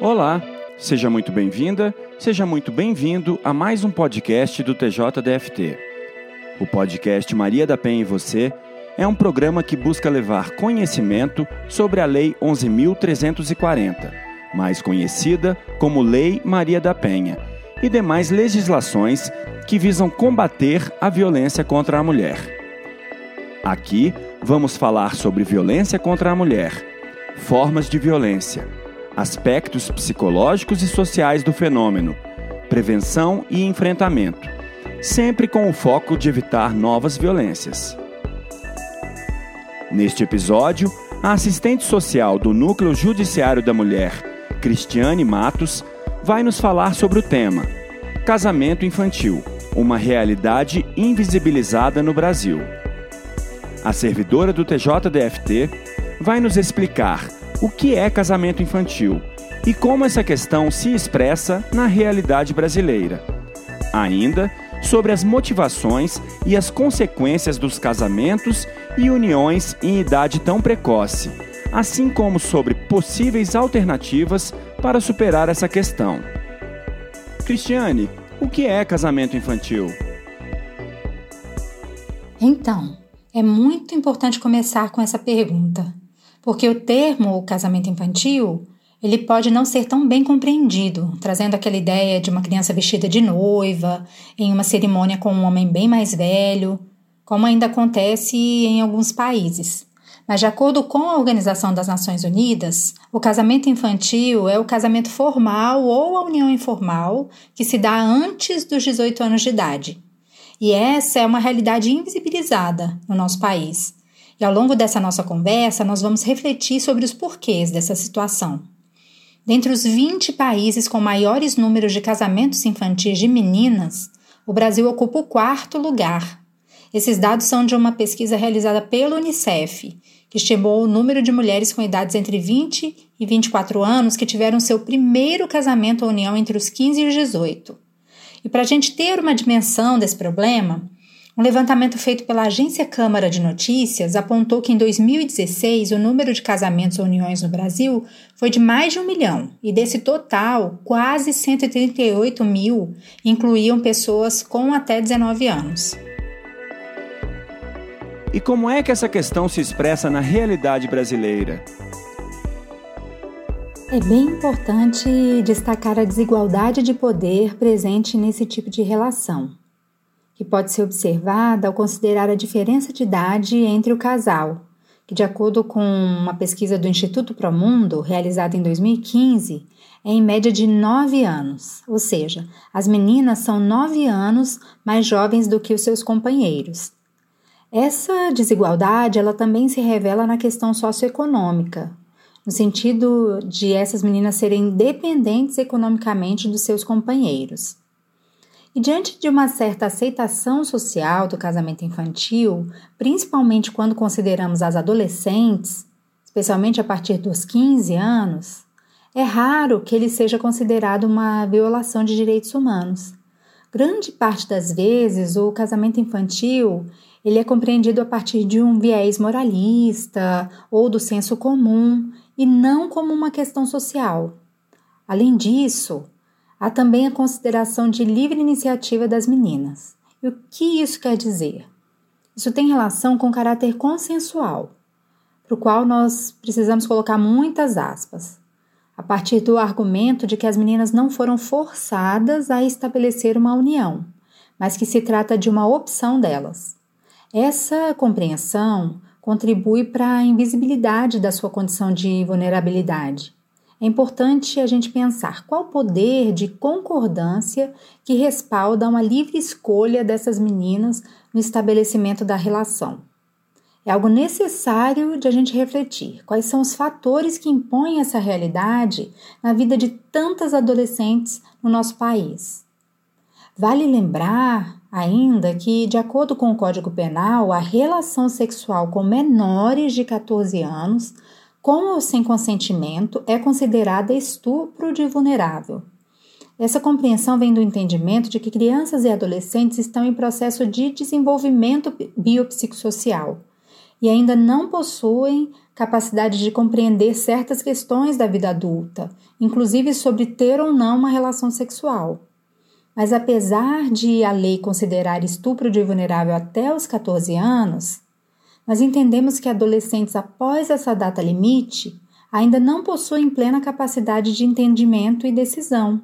Olá, seja muito bem-vinda, seja muito bem-vindo a mais um podcast do TJDFT. O podcast Maria da Penha e Você é um programa que busca levar conhecimento sobre a Lei 11.340, mais conhecida como Lei Maria da Penha, e demais legislações que visam combater a violência contra a mulher. Aqui vamos falar sobre violência contra a mulher, formas de violência aspectos psicológicos e sociais do fenômeno, prevenção e enfrentamento, sempre com o foco de evitar novas violências. Neste episódio, a assistente social do Núcleo Judiciário da Mulher, Cristiane Matos, vai nos falar sobre o tema Casamento Infantil uma realidade invisibilizada no Brasil. A servidora do TJDFT vai nos explicar o que é casamento infantil e como essa questão se expressa na realidade brasileira. Ainda sobre as motivações e as consequências dos casamentos e uniões em idade tão precoce, assim como sobre possíveis alternativas para superar essa questão. Cristiane, o que é casamento infantil? Então, é muito importante começar com essa pergunta. Porque o termo casamento infantil ele pode não ser tão bem compreendido, trazendo aquela ideia de uma criança vestida de noiva, em uma cerimônia com um homem bem mais velho, como ainda acontece em alguns países. Mas, de acordo com a Organização das Nações Unidas, o casamento infantil é o casamento formal ou a união informal que se dá antes dos 18 anos de idade. E essa é uma realidade invisibilizada no nosso país, e ao longo dessa nossa conversa, nós vamos refletir sobre os porquês dessa situação. Dentre os 20 países com maiores números de casamentos infantis de meninas, o Brasil ocupa o quarto lugar. Esses dados são de uma pesquisa realizada pelo Unicef, que estimou o número de mulheres com idades entre 20 e 24 anos que tiveram seu primeiro casamento ou união entre os 15 e os 18. E para a gente ter uma dimensão desse problema, um levantamento feito pela agência Câmara de Notícias apontou que em 2016 o número de casamentos ou uniões no Brasil foi de mais de um milhão, e desse total, quase 138 mil incluíam pessoas com até 19 anos. E como é que essa questão se expressa na realidade brasileira? É bem importante destacar a desigualdade de poder presente nesse tipo de relação que pode ser observada ao considerar a diferença de idade entre o casal, que, de acordo com uma pesquisa do Instituto Promundo, realizada em 2015, é em média de 9 anos, ou seja, as meninas são 9 anos mais jovens do que os seus companheiros. Essa desigualdade ela também se revela na questão socioeconômica, no sentido de essas meninas serem dependentes economicamente dos seus companheiros. E diante de uma certa aceitação social do casamento infantil, principalmente quando consideramos as adolescentes, especialmente a partir dos 15 anos, é raro que ele seja considerado uma violação de direitos humanos. Grande parte das vezes, o casamento infantil ele é compreendido a partir de um viés moralista ou do senso comum e não como uma questão social. Além disso, Há também a consideração de livre iniciativa das meninas. E o que isso quer dizer? Isso tem relação com o caráter consensual, para o qual nós precisamos colocar muitas aspas, a partir do argumento de que as meninas não foram forçadas a estabelecer uma união, mas que se trata de uma opção delas. Essa compreensão contribui para a invisibilidade da sua condição de vulnerabilidade é importante a gente pensar qual poder de concordância que respalda uma livre escolha dessas meninas no estabelecimento da relação. É algo necessário de a gente refletir quais são os fatores que impõem essa realidade na vida de tantas adolescentes no nosso país. Vale lembrar ainda que, de acordo com o Código Penal, a relação sexual com menores de 14 anos com ou sem consentimento, é considerada estupro de vulnerável. Essa compreensão vem do entendimento de que crianças e adolescentes estão em processo de desenvolvimento biopsicossocial. e ainda não possuem capacidade de compreender certas questões da vida adulta, inclusive sobre ter ou não uma relação sexual. Mas apesar de a lei considerar estupro de vulnerável até os 14 anos, nós entendemos que adolescentes após essa data limite ainda não possuem plena capacidade de entendimento e decisão.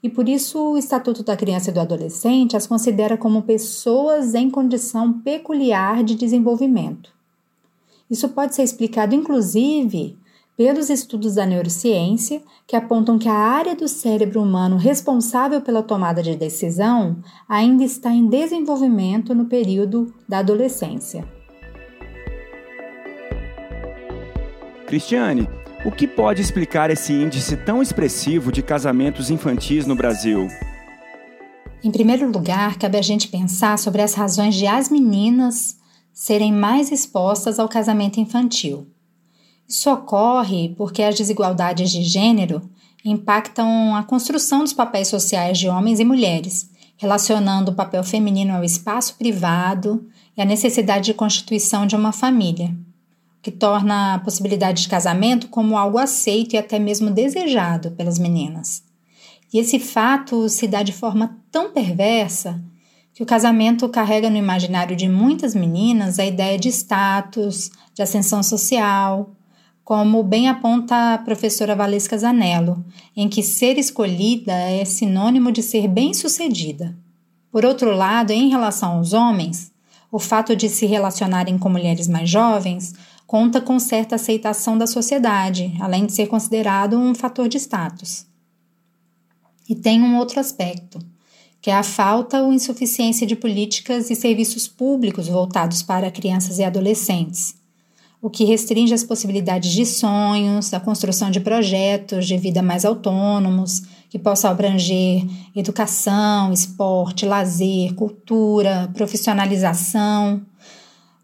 E por isso o Estatuto da Criança e do Adolescente as considera como pessoas em condição peculiar de desenvolvimento. Isso pode ser explicado, inclusive, pelos estudos da neurociência, que apontam que a área do cérebro humano responsável pela tomada de decisão ainda está em desenvolvimento no período da adolescência. Cristiane, o que pode explicar esse índice tão expressivo de casamentos infantis no Brasil? Em primeiro lugar, cabe a gente pensar sobre as razões de as meninas serem mais expostas ao casamento infantil. Isso ocorre porque as desigualdades de gênero impactam a construção dos papéis sociais de homens e mulheres, relacionando o papel feminino ao espaço privado e a necessidade de constituição de uma família, que torna a possibilidade de casamento como algo aceito e até mesmo desejado pelas meninas. E esse fato se dá de forma tão perversa que o casamento carrega no imaginário de muitas meninas a ideia de status, de ascensão social, como bem aponta a professora Valesca Zanello, em que ser escolhida é sinônimo de ser bem-sucedida. Por outro lado, em relação aos homens, o fato de se relacionarem com mulheres mais jovens conta com certa aceitação da sociedade, além de ser considerado um fator de status. E tem um outro aspecto, que é a falta ou insuficiência de políticas e serviços públicos voltados para crianças e adolescentes o que restringe as possibilidades de sonhos, a construção de projetos de vida mais autônomos, que possam abranger educação, esporte, lazer, cultura, profissionalização,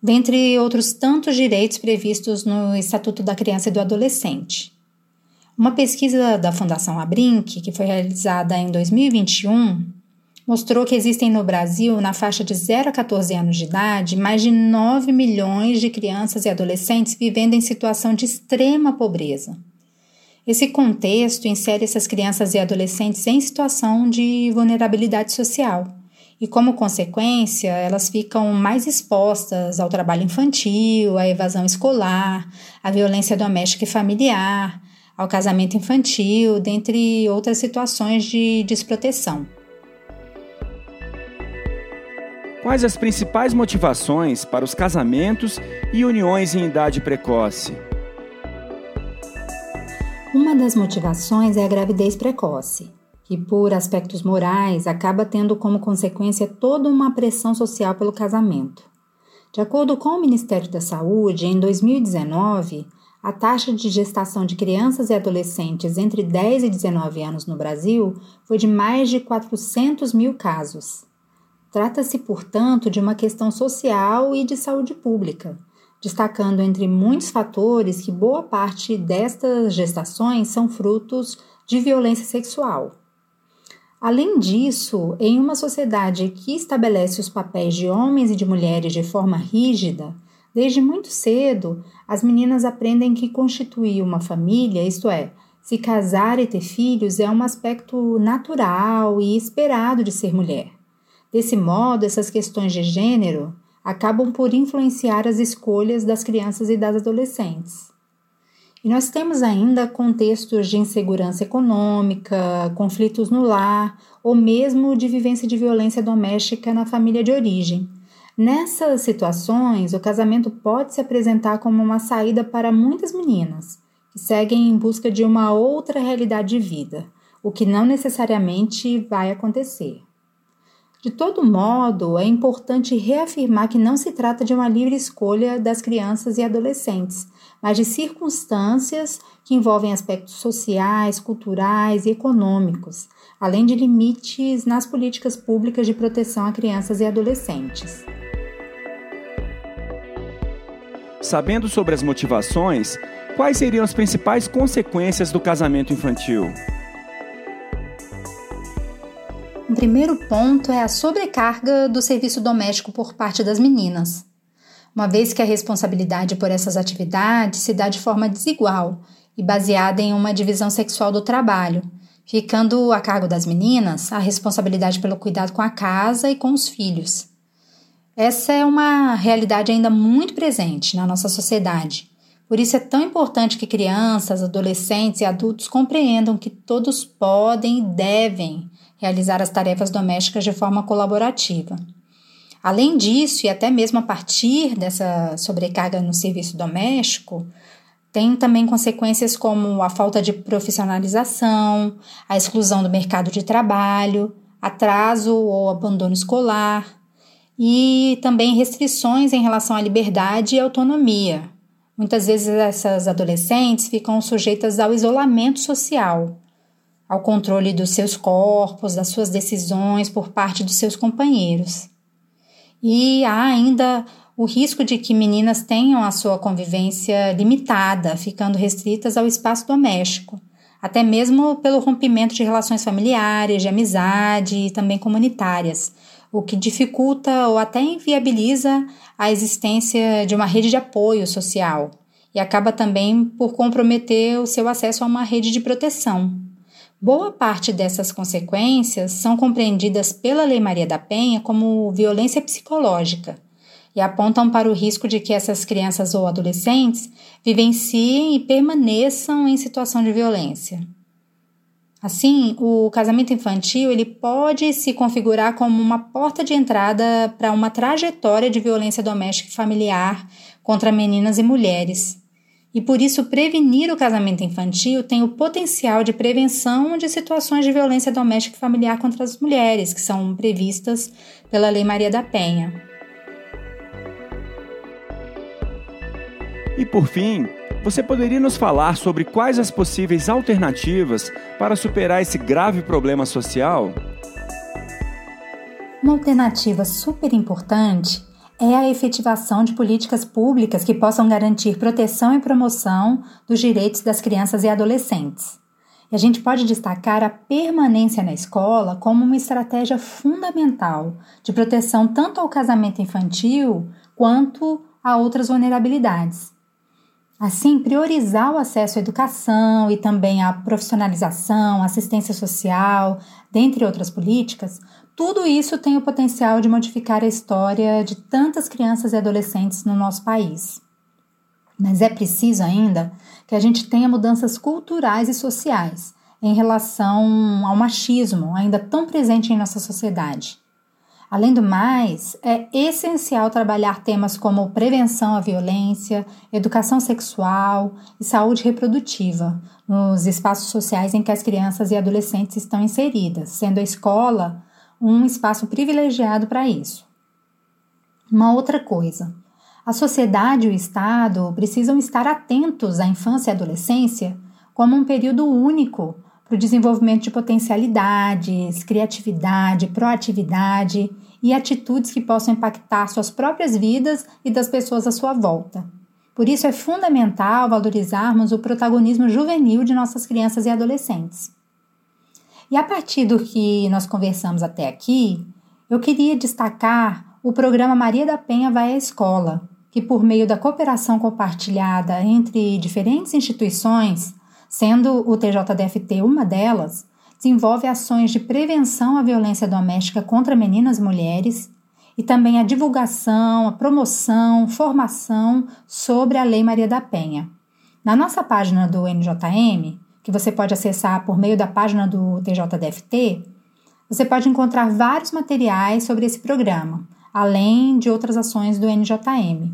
dentre outros tantos direitos previstos no Estatuto da Criança e do Adolescente. Uma pesquisa da Fundação Abrinq, que foi realizada em 2021, mostrou que existem no Brasil, na faixa de 0 a 14 anos de idade, mais de 9 milhões de crianças e adolescentes vivendo em situação de extrema pobreza. Esse contexto insere essas crianças e adolescentes em situação de vulnerabilidade social. E, como consequência, elas ficam mais expostas ao trabalho infantil, à evasão escolar, à violência doméstica e familiar, ao casamento infantil, dentre outras situações de desproteção. Quais as principais motivações para os casamentos e uniões em idade precoce? Uma das motivações é a gravidez precoce, que, por aspectos morais, acaba tendo como consequência toda uma pressão social pelo casamento. De acordo com o Ministério da Saúde, em 2019, a taxa de gestação de crianças e adolescentes entre 10 e 19 anos no Brasil foi de mais de 400 mil casos. Trata-se, portanto, de uma questão social e de saúde pública, destacando entre muitos fatores que boa parte destas gestações são frutos de violência sexual. Além disso, em uma sociedade que estabelece os papéis de homens e de mulheres de forma rígida, desde muito cedo, as meninas aprendem que constituir uma família, isto é, se casar e ter filhos, é um aspecto natural e esperado de ser mulher. Desse modo, essas questões de gênero acabam por influenciar as escolhas das crianças e das adolescentes. E nós temos ainda contextos de insegurança econômica, conflitos no lar ou mesmo de vivência de violência doméstica na família de origem. Nessas situações, o casamento pode se apresentar como uma saída para muitas meninas que seguem em busca de uma outra realidade de vida, o que não necessariamente vai acontecer. De todo modo, é importante reafirmar que não se trata de uma livre escolha das crianças e adolescentes, mas de circunstâncias que envolvem aspectos sociais, culturais e econômicos, além de limites nas políticas públicas de proteção a crianças e adolescentes. Sabendo sobre as motivações, quais seriam as principais consequências do casamento infantil? O primeiro ponto é a sobrecarga do serviço doméstico por parte das meninas. Uma vez que a responsabilidade por essas atividades se dá de forma desigual e baseada em uma divisão sexual do trabalho, ficando a cargo das meninas a responsabilidade pelo cuidado com a casa e com os filhos. Essa é uma realidade ainda muito presente na nossa sociedade. Por isso é tão importante que crianças, adolescentes e adultos compreendam que todos podem e devem realizar as tarefas domésticas de forma colaborativa. Além disso, e até mesmo a partir dessa sobrecarga no serviço doméstico, tem também consequências como a falta de profissionalização, a exclusão do mercado de trabalho, atraso ou abandono escolar e também restrições em relação à liberdade e autonomia. Muitas vezes essas adolescentes ficam sujeitas ao isolamento social, ao controle dos seus corpos, das suas decisões por parte dos seus companheiros. E há ainda o risco de que meninas tenham a sua convivência limitada, ficando restritas ao espaço doméstico, até mesmo pelo rompimento de relações familiares, de amizade e também comunitárias, o que dificulta ou até inviabiliza a existência de uma rede de apoio social e acaba também por comprometer o seu acesso a uma rede de proteção. Boa parte dessas consequências são compreendidas pela Lei Maria da Penha como violência psicológica e apontam para o risco de que essas crianças ou adolescentes vivenciem e permaneçam em situação de violência. Assim, o casamento infantil ele pode se configurar como uma porta de entrada para uma trajetória de violência doméstica e familiar contra meninas e mulheres. E por isso, prevenir o casamento infantil tem o potencial de prevenção de situações de violência doméstica e familiar contra as mulheres, que são previstas pela Lei Maria da Penha. E por fim, você poderia nos falar sobre quais as possíveis alternativas para superar esse grave problema social? Uma alternativa super importante é a efetivação de políticas públicas que possam garantir proteção e promoção dos direitos das crianças e adolescentes. E a gente pode destacar a permanência na escola como uma estratégia fundamental de proteção tanto ao casamento infantil quanto a outras vulnerabilidades. Assim, priorizar o acesso à educação e também à profissionalização, assistência social, dentre outras políticas, tudo isso tem o potencial de modificar a história de tantas crianças e adolescentes no nosso país. Mas é preciso ainda que a gente tenha mudanças culturais e sociais em relação ao machismo, ainda tão presente em nossa sociedade. Além do mais, é essencial trabalhar temas como prevenção à violência, educação sexual e saúde reprodutiva nos espaços sociais em que as crianças e adolescentes estão inseridas, sendo a escola um espaço privilegiado para isso. Uma outra coisa, a sociedade e o Estado precisam estar atentos à infância e adolescência como um período único para o desenvolvimento de potencialidades, criatividade, proatividade e atitudes que possam impactar suas próprias vidas e das pessoas à sua volta. Por isso é fundamental valorizarmos o protagonismo juvenil de nossas crianças e adolescentes. E a partir do que nós conversamos até aqui, eu queria destacar o programa Maria da Penha Vai à Escola, que, por meio da cooperação compartilhada entre diferentes instituições, sendo o TJDFT uma delas, desenvolve ações de prevenção à violência doméstica contra meninas e mulheres e também a divulgação, a promoção, formação sobre a Lei Maria da Penha. Na nossa página do NJM, que você pode acessar por meio da página do TJDFT, você pode encontrar vários materiais sobre esse programa, além de outras ações do NJM.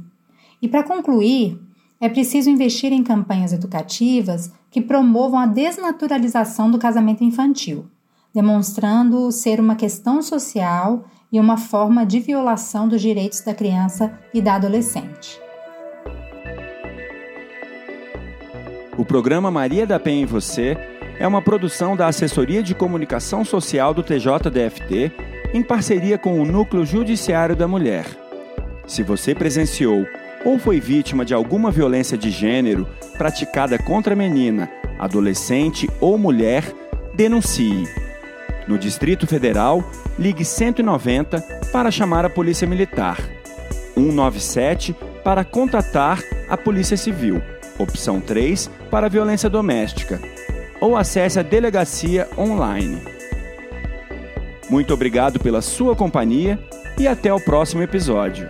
E para concluir, é preciso investir em campanhas educativas que promovam a desnaturalização do casamento infantil, demonstrando ser uma questão social e uma forma de violação dos direitos da criança e da adolescente. O programa Maria da Penha em Você é uma produção da Assessoria de Comunicação Social do TJDFT em parceria com o Núcleo Judiciário da Mulher. Se você presenciou ou foi vítima de alguma violência de gênero praticada contra menina, adolescente ou mulher, denuncie. No Distrito Federal, ligue 190 para chamar a Polícia Militar. 197 para contatar a Polícia Civil. Opção 3 para violência doméstica. Ou acesse a delegacia online. Muito obrigado pela sua companhia e até o próximo episódio.